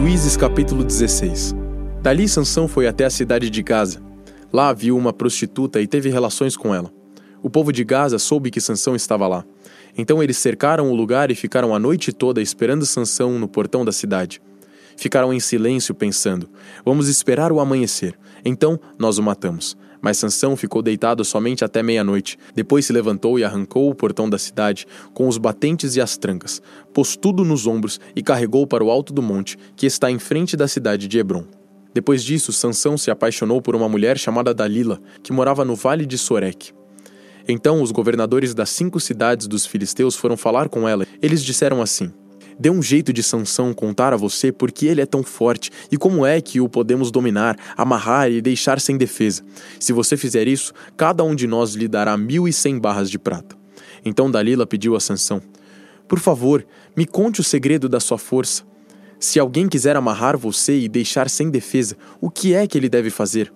Juízes capítulo 16 Dali Sansão foi até a cidade de Gaza. Lá viu uma prostituta e teve relações com ela. O povo de Gaza soube que Sansão estava lá. Então eles cercaram o lugar e ficaram a noite toda esperando Sansão no portão da cidade. Ficaram em silêncio pensando: Vamos esperar o amanhecer. Então nós o matamos. Mas Sansão ficou deitado somente até meia-noite. Depois se levantou e arrancou o portão da cidade, com os batentes e as trancas, pôs tudo nos ombros e carregou para o alto do monte, que está em frente da cidade de Hebron. Depois disso, Sansão se apaixonou por uma mulher chamada Dalila, que morava no vale de Sorek. Então os governadores das cinco cidades dos filisteus foram falar com ela. Eles disseram assim: Dê um jeito de Sansão contar a você por que ele é tão forte e como é que o podemos dominar, amarrar e deixar sem defesa. Se você fizer isso, cada um de nós lhe dará mil e cem barras de prata. Então Dalila pediu a Sansão: Por favor, me conte o segredo da sua força. Se alguém quiser amarrar você e deixar sem defesa, o que é que ele deve fazer?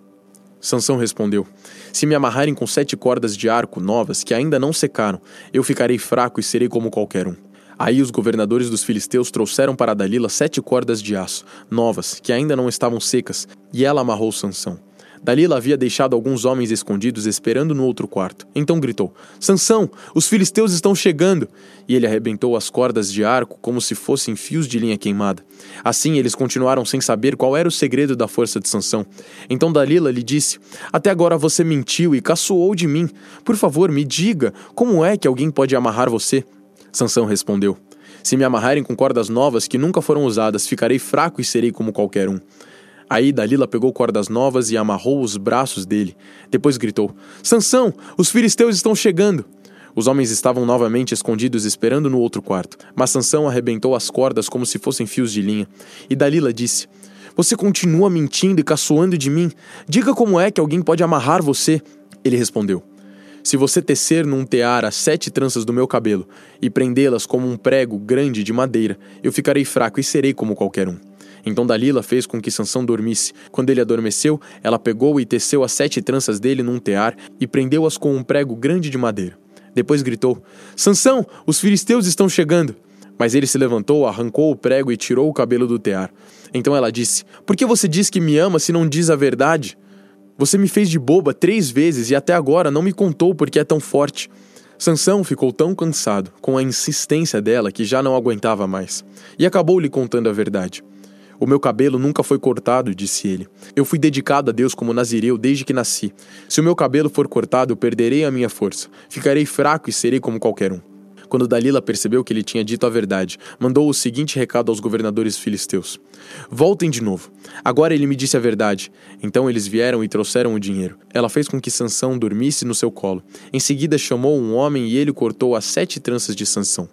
Sansão respondeu: Se me amarrarem com sete cordas de arco novas que ainda não secaram, eu ficarei fraco e serei como qualquer um. Aí os governadores dos filisteus trouxeram para Dalila sete cordas de aço, novas, que ainda não estavam secas, e ela amarrou Sansão. Dalila havia deixado alguns homens escondidos esperando no outro quarto. Então gritou: Sansão, os filisteus estão chegando! E ele arrebentou as cordas de arco como se fossem fios de linha queimada. Assim eles continuaram sem saber qual era o segredo da força de Sansão. Então Dalila lhe disse: Até agora você mentiu e caçoou de mim. Por favor, me diga, como é que alguém pode amarrar você? Sansão respondeu: Se me amarrarem com cordas novas que nunca foram usadas, ficarei fraco e serei como qualquer um. Aí Dalila pegou cordas novas e amarrou os braços dele. Depois gritou: Sansão, os filisteus estão chegando! Os homens estavam novamente escondidos esperando no outro quarto, mas Sansão arrebentou as cordas como se fossem fios de linha. E Dalila disse: Você continua mentindo e caçoando de mim? Diga como é que alguém pode amarrar você? Ele respondeu: Se você tecer num tear as sete tranças do meu cabelo e prendê-las como um prego grande de madeira, eu ficarei fraco e serei como qualquer um. Então Dalila fez com que Sansão dormisse. Quando ele adormeceu, ela pegou e teceu as sete tranças dele num tear e prendeu-as com um prego grande de madeira. Depois gritou: Sansão, os filisteus estão chegando! Mas ele se levantou, arrancou o prego e tirou o cabelo do tear. Então ela disse: Por que você diz que me ama se não diz a verdade? Você me fez de boba três vezes e até agora não me contou porque é tão forte. Sansão ficou tão cansado com a insistência dela que já não aguentava mais, e acabou lhe contando a verdade. O meu cabelo nunca foi cortado, disse ele. Eu fui dedicado a Deus como nazireu desde que nasci. Se o meu cabelo for cortado, perderei a minha força. Ficarei fraco e serei como qualquer um. Quando Dalila percebeu que ele tinha dito a verdade, mandou o seguinte recado aos governadores filisteus: Voltem de novo. Agora ele me disse a verdade. Então eles vieram e trouxeram o dinheiro. Ela fez com que Sansão dormisse no seu colo. Em seguida chamou um homem e ele cortou as sete tranças de Sansão.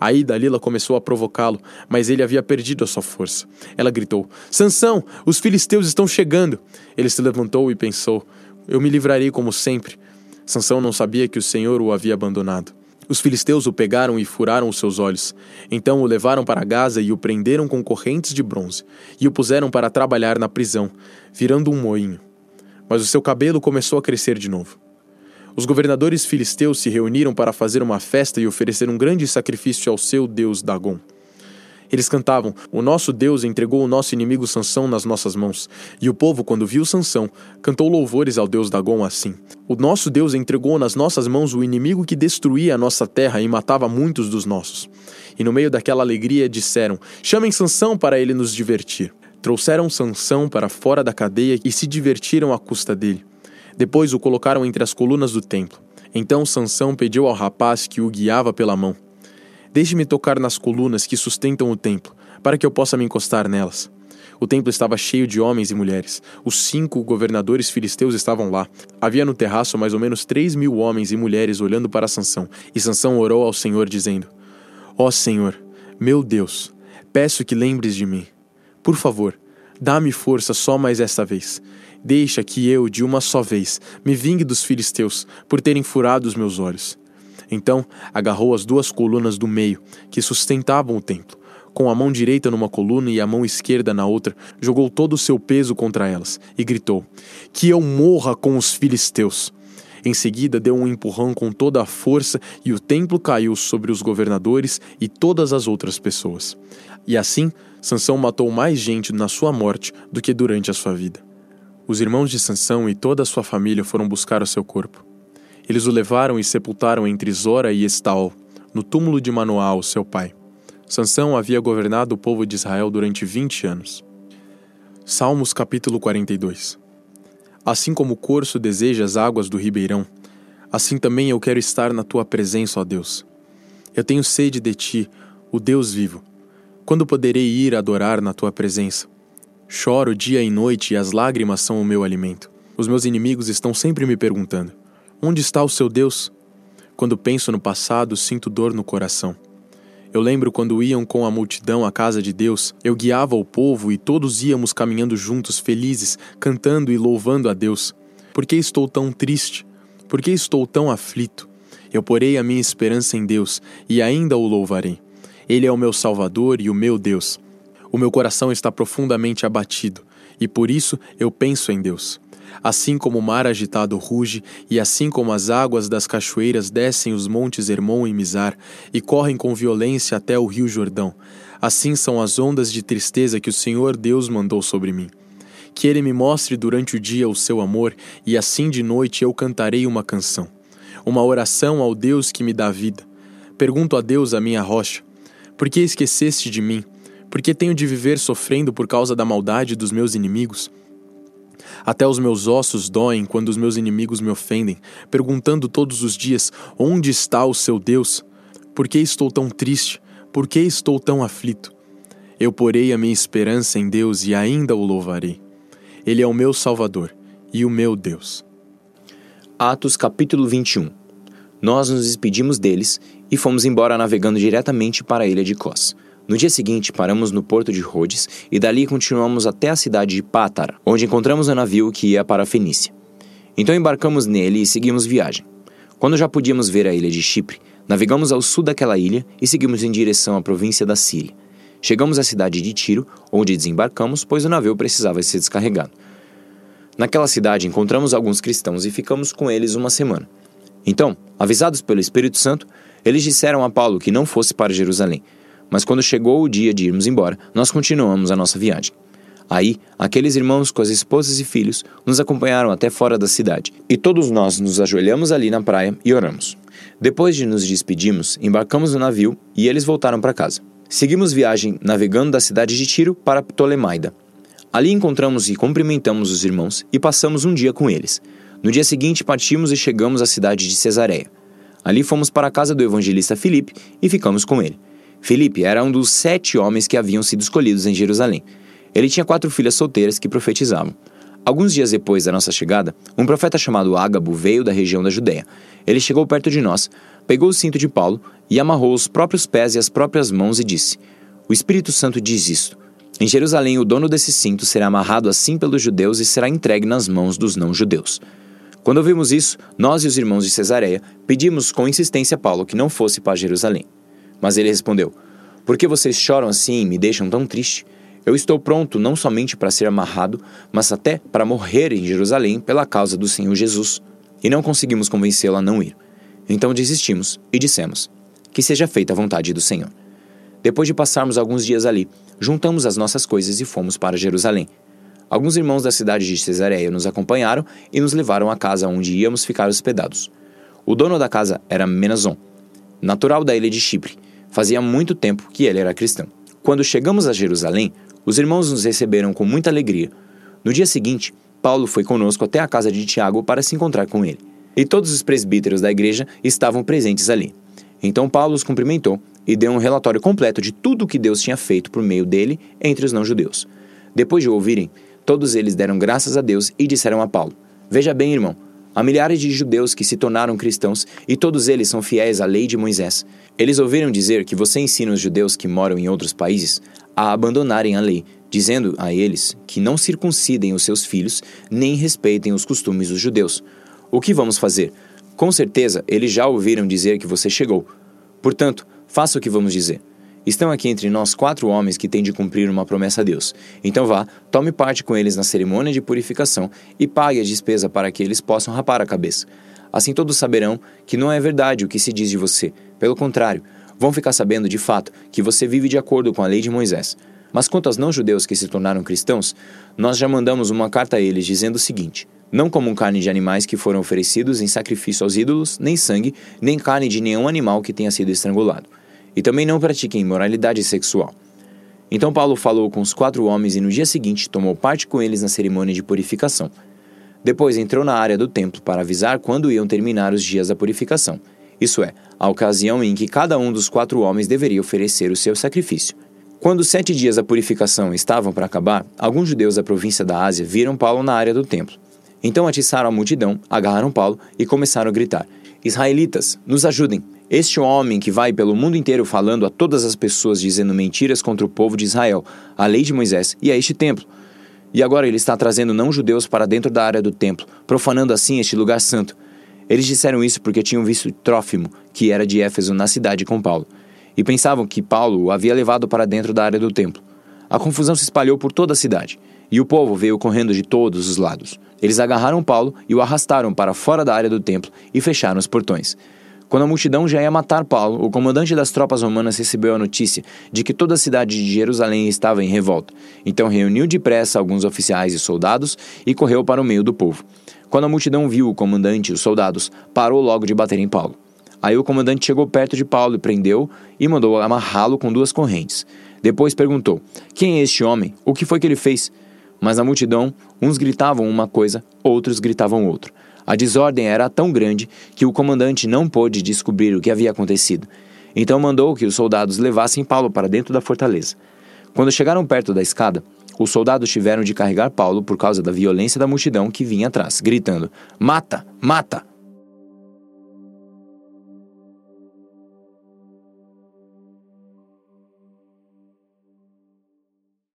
Aí Dalila começou a provocá-lo, mas ele havia perdido a sua força. Ela gritou: Sansão, os filisteus estão chegando. Ele se levantou e pensou: Eu me livrarei como sempre. Sansão não sabia que o Senhor o havia abandonado. Os filisteus o pegaram e furaram os seus olhos. Então o levaram para Gaza e o prenderam com correntes de bronze, e o puseram para trabalhar na prisão, virando um moinho. Mas o seu cabelo começou a crescer de novo. Os governadores filisteus se reuniram para fazer uma festa e oferecer um grande sacrifício ao seu deus Dagon. Eles cantavam: O nosso Deus entregou o nosso inimigo Sansão nas nossas mãos. E o povo, quando viu Sansão, cantou louvores ao Deus Dagon assim: O nosso Deus entregou nas nossas mãos o inimigo que destruía a nossa terra e matava muitos dos nossos. E no meio daquela alegria disseram: Chamem Sansão para ele nos divertir. Trouxeram Sansão para fora da cadeia e se divertiram à custa dele. Depois o colocaram entre as colunas do templo. Então Sansão pediu ao rapaz que o guiava pela mão: Deixe-me tocar nas colunas que sustentam o templo, para que eu possa me encostar nelas. O templo estava cheio de homens e mulheres. Os cinco governadores filisteus estavam lá. Havia no terraço mais ou menos três mil homens e mulheres olhando para Sansão. E Sansão orou ao Senhor, dizendo: Ó oh, Senhor, meu Deus, peço que lembres de mim. Por favor, dá-me força só mais esta vez. Deixa que eu, de uma só vez, me vingue dos filisteus por terem furado os meus olhos. Então agarrou as duas colunas do meio, que sustentavam o templo. Com a mão direita numa coluna e a mão esquerda na outra, jogou todo o seu peso contra elas e gritou: Que eu morra com os filisteus! Em seguida, deu um empurrão com toda a força e o templo caiu sobre os governadores e todas as outras pessoas. E assim, Sansão matou mais gente na sua morte do que durante a sua vida. Os irmãos de Sansão e toda a sua família foram buscar o seu corpo. Eles o levaram e sepultaram entre Zora e Estaol, no túmulo de Manoá, seu pai. Sansão havia governado o povo de Israel durante 20 anos. Salmos capítulo 42 Assim como o corso deseja as águas do ribeirão, assim também eu quero estar na tua presença, ó Deus. Eu tenho sede de ti, o Deus vivo. Quando poderei ir adorar na tua presença? Choro dia e noite e as lágrimas são o meu alimento. Os meus inimigos estão sempre me perguntando: Onde está o seu Deus? Quando penso no passado, sinto dor no coração. Eu lembro quando iam com a multidão à casa de Deus, eu guiava o povo e todos íamos caminhando juntos, felizes, cantando e louvando a Deus. Por que estou tão triste? Por que estou tão aflito? Eu porei a minha esperança em Deus e ainda o louvarei. Ele é o meu Salvador e o meu Deus. O meu coração está profundamente abatido e por isso eu penso em Deus. Assim como o mar agitado ruge, e assim como as águas das cachoeiras descem os montes Hermon e Mizar, e correm com violência até o rio Jordão, assim são as ondas de tristeza que o Senhor Deus mandou sobre mim. Que ele me mostre durante o dia o seu amor, e assim de noite eu cantarei uma canção. Uma oração ao Deus que me dá vida. Pergunto a Deus, a minha rocha: Por que esqueceste de mim? Por que tenho de viver sofrendo por causa da maldade dos meus inimigos? Até os meus ossos doem quando os meus inimigos me ofendem, perguntando todos os dias: Onde está o seu Deus? Por que estou tão triste? Por que estou tão aflito? Eu porei a minha esperança em Deus e ainda o louvarei. Ele é o meu Salvador e o meu Deus. Atos capítulo 21 Nós nos despedimos deles e fomos embora navegando diretamente para a ilha de Cós. No dia seguinte, paramos no porto de Rhodes e dali continuamos até a cidade de Pátara, onde encontramos um navio que ia para a Fenícia. Então embarcamos nele e seguimos viagem. Quando já podíamos ver a ilha de Chipre, navegamos ao sul daquela ilha e seguimos em direção à província da Síria. Chegamos à cidade de Tiro, onde desembarcamos, pois o navio precisava ser descarregado. Naquela cidade encontramos alguns cristãos e ficamos com eles uma semana. Então, avisados pelo Espírito Santo, eles disseram a Paulo que não fosse para Jerusalém, mas quando chegou o dia de irmos embora, nós continuamos a nossa viagem. Aí, aqueles irmãos com as esposas e filhos nos acompanharam até fora da cidade, e todos nós nos ajoelhamos ali na praia e oramos. Depois de nos despedirmos, embarcamos no navio e eles voltaram para casa. Seguimos viagem navegando da cidade de Tiro para Ptolemaida. Ali encontramos e cumprimentamos os irmãos e passamos um dia com eles. No dia seguinte partimos e chegamos à cidade de Cesareia. Ali fomos para a casa do evangelista Filipe e ficamos com ele. Felipe era um dos sete homens que haviam sido escolhidos em Jerusalém. Ele tinha quatro filhas solteiras que profetizavam. Alguns dias depois da nossa chegada, um profeta chamado Ágabo veio da região da Judéia. Ele chegou perto de nós, pegou o cinto de Paulo e amarrou os próprios pés e as próprias mãos e disse: O Espírito Santo diz isto. Em Jerusalém, o dono desse cinto será amarrado assim pelos judeus e será entregue nas mãos dos não-judeus. Quando ouvimos isso, nós e os irmãos de Cesareia pedimos com insistência a Paulo que não fosse para Jerusalém. Mas ele respondeu: Por que vocês choram assim e me deixam tão triste? Eu estou pronto não somente para ser amarrado, mas até para morrer em Jerusalém pela causa do Senhor Jesus. E não conseguimos convencê-lo a não ir. Então desistimos e dissemos: Que seja feita a vontade do Senhor. Depois de passarmos alguns dias ali, juntamos as nossas coisas e fomos para Jerusalém. Alguns irmãos da cidade de Cesareia nos acompanharam e nos levaram à casa onde íamos ficar hospedados. O dono da casa era Menazon, natural da ilha de Chipre, Fazia muito tempo que ele era cristão. Quando chegamos a Jerusalém, os irmãos nos receberam com muita alegria. No dia seguinte, Paulo foi conosco até a casa de Tiago para se encontrar com ele. E todos os presbíteros da igreja estavam presentes ali. Então Paulo os cumprimentou e deu um relatório completo de tudo o que Deus tinha feito por meio dele entre os não-judeus. Depois de o ouvirem, todos eles deram graças a Deus e disseram a Paulo: Veja bem, irmão, Há milhares de judeus que se tornaram cristãos e todos eles são fiéis à lei de Moisés. Eles ouviram dizer que você ensina os judeus que moram em outros países a abandonarem a lei, dizendo a eles que não circuncidem os seus filhos nem respeitem os costumes dos judeus. O que vamos fazer? Com certeza eles já ouviram dizer que você chegou. Portanto, faça o que vamos dizer. Estão aqui entre nós quatro homens que têm de cumprir uma promessa a Deus. Então vá, tome parte com eles na cerimônia de purificação e pague a despesa para que eles possam rapar a cabeça. Assim todos saberão que não é verdade o que se diz de você. Pelo contrário, vão ficar sabendo de fato que você vive de acordo com a lei de Moisés. Mas quanto aos não-judeus que se tornaram cristãos, nós já mandamos uma carta a eles dizendo o seguinte: Não comam carne de animais que foram oferecidos em sacrifício aos ídolos, nem sangue, nem carne de nenhum animal que tenha sido estrangulado. E também não pratiquem imoralidade sexual. Então Paulo falou com os quatro homens e no dia seguinte tomou parte com eles na cerimônia de purificação. Depois entrou na área do templo para avisar quando iam terminar os dias da purificação, isso é, a ocasião em que cada um dos quatro homens deveria oferecer o seu sacrifício. Quando os sete dias da purificação estavam para acabar, alguns judeus da província da Ásia viram Paulo na área do templo. Então atiçaram a multidão, agarraram Paulo e começaram a gritar: Israelitas, nos ajudem! Este homem que vai pelo mundo inteiro falando a todas as pessoas dizendo mentiras contra o povo de Israel, a lei de Moisés e a este templo. E agora ele está trazendo não-judeus para dentro da área do templo, profanando assim este lugar santo. Eles disseram isso porque tinham visto Trófimo, que era de Éfeso, na cidade com Paulo, e pensavam que Paulo o havia levado para dentro da área do templo. A confusão se espalhou por toda a cidade, e o povo veio correndo de todos os lados. Eles agarraram Paulo e o arrastaram para fora da área do templo e fecharam os portões. Quando a multidão já ia matar Paulo, o comandante das tropas romanas recebeu a notícia de que toda a cidade de Jerusalém estava em revolta. Então reuniu depressa alguns oficiais e soldados e correu para o meio do povo. Quando a multidão viu o comandante e os soldados, parou logo de bater em Paulo. Aí o comandante chegou perto de Paulo e prendeu e mandou amarrá-lo com duas correntes. Depois perguntou: Quem é este homem? O que foi que ele fez? Mas na multidão, uns gritavam uma coisa, outros gritavam outra. A desordem era tão grande que o comandante não pôde descobrir o que havia acontecido. Então mandou que os soldados levassem Paulo para dentro da fortaleza. Quando chegaram perto da escada, os soldados tiveram de carregar Paulo por causa da violência da multidão que vinha atrás, gritando: Mata! Mata!